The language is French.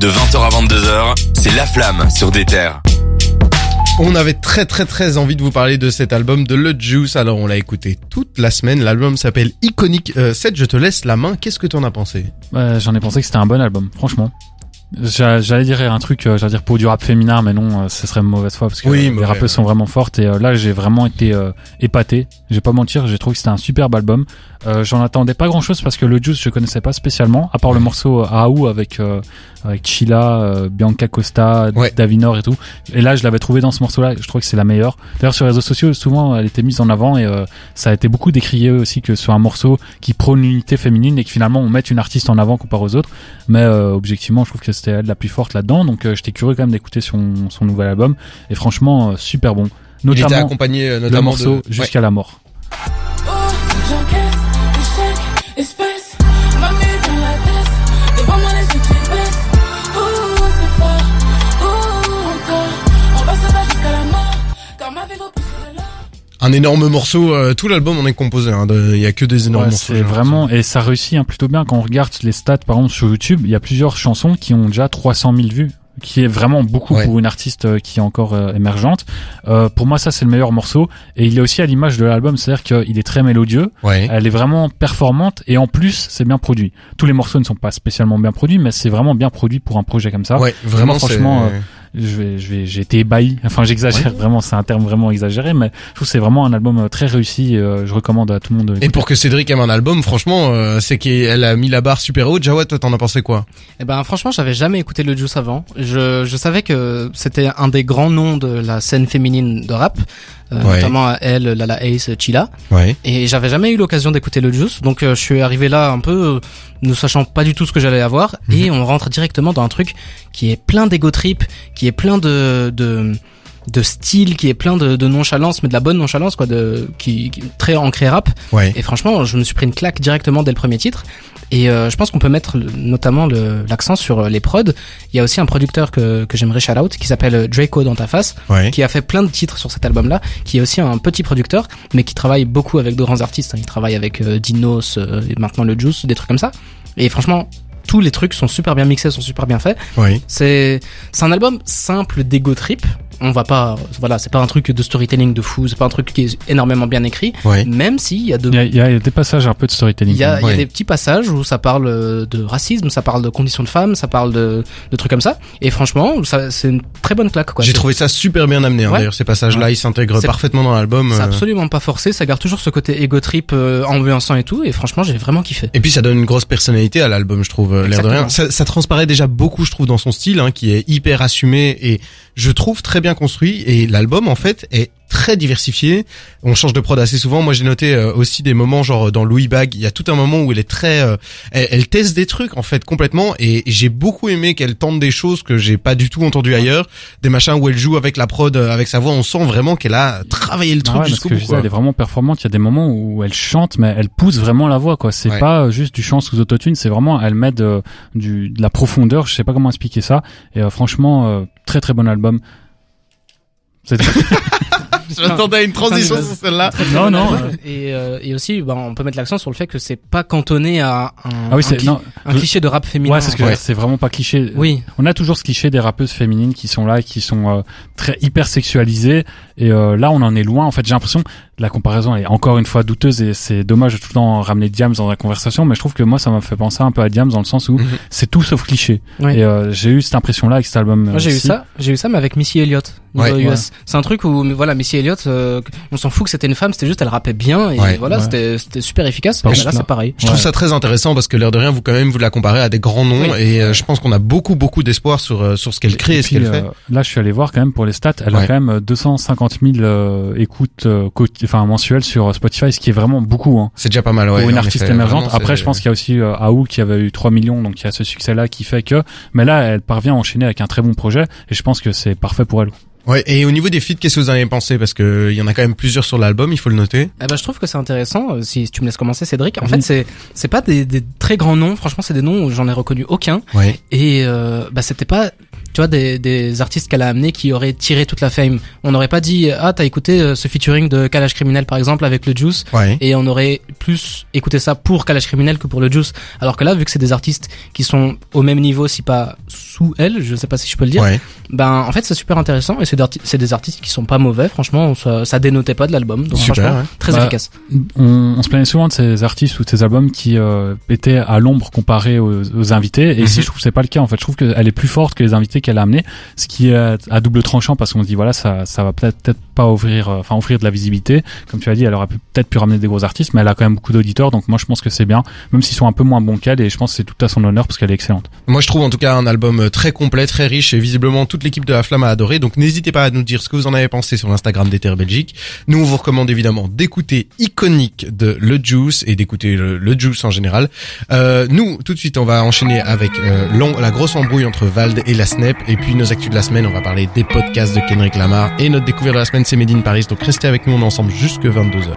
De 20h à 22h, c'est La Flamme sur des terres. On avait très très très envie de vous parler de cet album de Le Juice, alors on l'a écouté toute la semaine. L'album s'appelle Iconic. Euh, Seth, je te laisse la main. Qu'est-ce que t'en as pensé? Ouais, J'en ai pensé que c'était un bon album, franchement. J'a- J'allais dire un truc, euh, j'allais dire pour du rap féminin, mais non, euh, ce serait une mauvaise foi parce que Oui, euh, les rappeuses ouais. sont vraiment fortes et là j'ai vraiment été euh, épaté. Je vais pas mentir, j'ai trouvé que c'était un superbe album. Euh, J'en attendais pas grand chose parce que le Juice je connaissais pas spécialement, à part le morceau Aou avec euh, avec Chila, Bianca Costa, Ouais. Davinor et tout. Et là je l'avais trouvé dans ce morceau-là, je trouve que c'est la meilleure. D'ailleurs sur les réseaux sociaux souvent elle était mise en avant et ça a été beaucoup décrié aussi que sur un morceau qui prône l'unité féminine et que finalement on mette une artiste en avant comparé aux autres. Mais objectivement, je trouve que c'était elle la plus forte là-dedans. Donc euh, j'étais curieux quand même d'écouter son, son nouvel album. Et franchement, euh, super bon. Il était Notamment accompagné euh, le notamment morceau de... Ouais. Jusqu'à la mort. Oh, Un énorme morceau. euh, tout l'album en est composé. hein, de- Il y a que des énormes Ouais, morceaux. c'est vraiment et ça réussit hein, plutôt bien quand on regarde les stats par exemple sur YouTube. Il y a plusieurs chansons qui ont déjà 300 000 vues qui est vraiment beaucoup Ouais. pour une artiste euh, qui est encore euh, émergente. Euh, pour moi, ça c'est le meilleur morceau et il est aussi à l'image de l'album, c'est-à-dire qu'il est très mélodieux, Ouais. Elle est vraiment performante et en plus c'est bien produit. Tous les morceaux ne sont pas spécialement bien produits, mais c'est vraiment bien produit pour un projet comme ça. Ouais, vraiment, franchement, euh, Je vais, je vais, j'ai été ébahi. Enfin, j'exagère vraiment, c'est un terme vraiment exagéré, mais je trouve que c'est vraiment un album euh, très réussi. euh, je recommande à tout le monde. de Et pour que Cédric aime un album, franchement, euh, c'est qu'elle a mis la barre super haute. Jawad, toi, t'en as pensé quoi? Eh ben franchement, j'avais jamais écouté le Juice avant. Je, je savais que c'était un des grands noms de la scène féminine de rap, euh, Ouais. notamment elle, Lala Ace, Chila. Ouais. Et j'avais jamais eu l'occasion d'écouter le Juice, donc euh, je suis arrivé là un peu euh, ne sachant pas du tout ce que j'allais avoir, Mhm. et on rentre directement dans un truc qui est plein d'ego trip, qui est plein de de de style, qui est plein de, de nonchalance, mais de la bonne nonchalance quoi, de qui, qui très ancré rap. Ouais. Et franchement, je me suis pris une claque directement dès le premier titre. Et euh, je pense qu'on peut mettre le- notamment le- l'accent sur euh, les prods. Il y a aussi un producteur que, que j'aimerais shout out qui s'appelle euh, Draco dans ta face, Ouais. qui a fait plein de titres sur cet album-là, qui est aussi un petit producteur, mais qui travaille beaucoup avec de grands artistes. hein. Il travaille avec euh, Dinos, euh, et maintenant le Juice, des trucs comme ça. Et franchement, tous les trucs sont super bien mixés, sont super bien faits. C'est c'est un album simple d'ego trip. On va pas, voilà, c'est pas un truc de storytelling de fou, c'est pas un truc qui est énormément bien écrit. Ouais. Même s'il y a de Il y, a, il y a des passages un peu de storytelling. il y a, il y a Ouais. des petits passages où ça parle euh, de racisme, ça parle de conditions de femmes, ça parle de, de trucs comme ça. Et franchement, ça, c'est une très bonne claque. quoi. J'ai trouvé ça super bien amené. Hein, Ouais. D'ailleurs, ces passages-là, ils s'intègrent C'est- parfaitement dans l'album. C'est euh. absolument pas forcé, ça garde toujours ce côté ego trip euh, ambiançant et tout. Et franchement, j'ai vraiment kiffé. Et puis ça donne une grosse personnalité à l'album, je trouve, euh, l'air de rien. Ça, ça transparaît déjà beaucoup, je trouve, dans son style, hein, qui est hyper assumé et je trouve très bien construit. Et l'album, en fait, est très diversifié. On change de prod assez souvent. Moi, j'ai noté euh, aussi des moments, genre dans Louis Bag, il y a tout un moment où elle est très, euh, elle, elle teste des trucs en fait complètement. Et j'ai beaucoup aimé qu'elle tente des choses que j'ai pas du tout entendu ailleurs, des machins où elle joue avec la prod, euh, avec sa voix. On sent vraiment qu'elle a travaillé le Ah truc ouais, parce jusqu'au bout. disais, elle est vraiment performante. Il y a des moments où elle chante, mais elle pousse vraiment la voix. quoi. C'est Ouais. pas juste du chant sous autotune, c'est vraiment elle met de, du, de la profondeur. Je sais pas comment expliquer ça. Et franchement, très très bon album. C'est Je m'attendais à une transition sur celle-là. non non. euh, Et, euh, et aussi, bah, on peut mettre l'accent sur le fait que c'est pas cantonné à un, Ah oui, un, c'est cli- non. un cliché de rap féminin. Ouais, c'est ce que Ouais. c'est vraiment pas cliché. Oui, On a toujours ce cliché des rappeuses féminines qui sont là, et qui sont euh, très hyper sexualisées. Et euh, là, on en est loin. En fait, j'ai l'impression la comparaison est encore une fois douteuse et c'est dommage de tout le temps ramener Diams dans la conversation. Mais je trouve que moi, ça m'a fait penser un peu à Diams dans le sens où Mhm. c'est tout sauf cliché. Oui. Et euh, j'ai eu cette impression-là avec cet album. Moi j'ai eu ça, j'ai eu ça mais avec Missy Elliott niveau Ouais. US. C'est un truc où voilà Missy Elliott, euh, on s'en fout que c'était une femme, c'était juste elle rappait bien et Ouais. voilà Ouais. c'était c'était super efficace. Par Et contre, là c'est pareil. Je trouve Ouais. ça très intéressant parce que l'air de rien, vous quand même vous la comparez à des grands noms Oui. et euh, je pense qu'on a beaucoup beaucoup d'espoir sur euh, sur ce qu'elle crée et, Et ce qu'elle euh, fait. là, je suis allé voir quand même pour les stats. Elle Ouais. a quand même 250 000 euh, écoutes euh, enfin mensuelles sur Spotify, ce qui est vraiment beaucoup. Hein. C'est déjà pas mal, ouais. pour une artiste effet. émergente. Vraiment, Après, je pense qu'il y a aussi euh, Aou qui avait eu 3 millions, donc il y a ce succès-là qui fait que. Mais là, elle parvient à enchaîner avec un très bon projet, et je pense que c'est parfait pour elle. Ouais. Et au niveau des feats, qu'est-ce que vous en avez pensé? Parce que il y en a quand même plusieurs sur l'album, il faut le noter. Eh ben, je trouve que c'est intéressant. euh, Si, tu me laisses commencer, Cédric. En Oui. fait, c'est c'est pas des, des très grands noms. Franchement, c'est des noms où j'en ai reconnu aucun. Ouais. Et euh, bah c'était pas tu vois, des, des artistes qu'elle a amenés qui auraient tiré toute la fame. On n'aurait pas dit, ah, t'as écouté euh, ce featuring de Kalash Criminel, par exemple, avec le Juice, Ouais. et on aurait plus écouté ça pour Kalash Criminel que pour le Juice. Alors que là, vu que c'est des artistes qui sont au même niveau, si pas sous elle, je sais pas si je peux le dire, Ouais. ben, en fait, c'est super intéressant, et c'est c'est des artistes qui sont pas mauvais, franchement, ça, ça dénotait pas de l'album, donc Super, franchement, ouais. très Bah, efficace. on, on se plaignait souvent de ces artistes ou de ces albums qui euh, étaient à l'ombre comparés aux, aux invités. Et Mhm. ici, je trouve que c'est pas le cas. En fait, je trouve qu'elle est plus forte que les invités qu'elle a amenés, ce qui est à, à double tranchant parce qu'on se dit voilà, ça, ça va peut-être pas ouvrir, euh, enfin offrir de la visibilité. Comme tu as dit, elle aurait peut-être pu ramener des gros artistes, mais elle a quand même beaucoup d'auditeurs. Donc moi, je pense que c'est bien, même s'ils sont un peu moins bons qu'elle. Et je pense que c'est tout à son honneur parce qu'elle est excellente. Moi, je trouve en tout cas un album euh, très complet, très riche et visiblement toute l'équipe de la Flamme a adoré. Donc, n'hésitez pas à nous dire ce que vous en avez pensé sur l'Instagram d'Ether Belgique. Nous, on vous recommande évidemment d'écouter Iconique de Le Juice et d'écouter le, Juice en général. Euh, nous, tout de suite, on va enchaîner avec euh, la grosse embrouille entre Vald et la Snap. Et puis, nos actus de la semaine, on va parler des podcasts de Kendrick Lamar. Et notre découverte de la semaine, c'est Made in Paris. Donc, restez avec nous, on est ensemble jusque 22h.